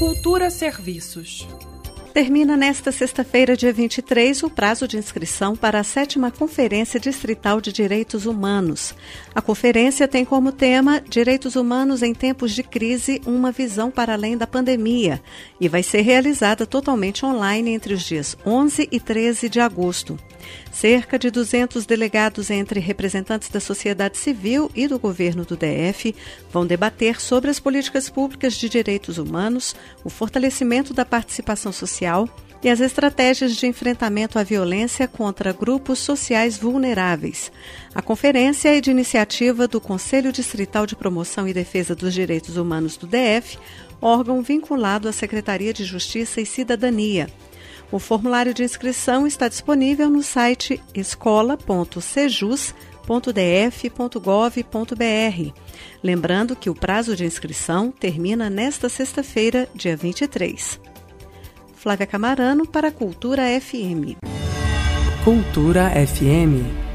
Cultura Serviços. Termina nesta sexta-feira, dia 23, o prazo de inscrição para a sétima Conferência Distrital de Direitos Humanos. A conferência tem como tema Direitos Humanos em Tempos de Crise Uma Visão para Além da Pandemia e vai ser realizada totalmente online entre os dias 11 e 13 de agosto. Cerca de 200 delegados entre representantes da sociedade civil e do governo do DF vão debater sobre as políticas públicas de direitos humanos, o fortalecimento da participação social e as estratégias de enfrentamento à violência contra grupos sociais vulneráveis. A conferência é de iniciativa do Conselho Distrital de Promoção e Defesa dos Direitos Humanos do DF, órgão vinculado à Secretaria de Justiça e Cidadania. O formulário de inscrição está disponível no site escola.sejus.df.gov.br. Lembrando que o prazo de inscrição termina nesta sexta-feira, dia 23. Flávia Camarano para Cultura FM. Cultura FM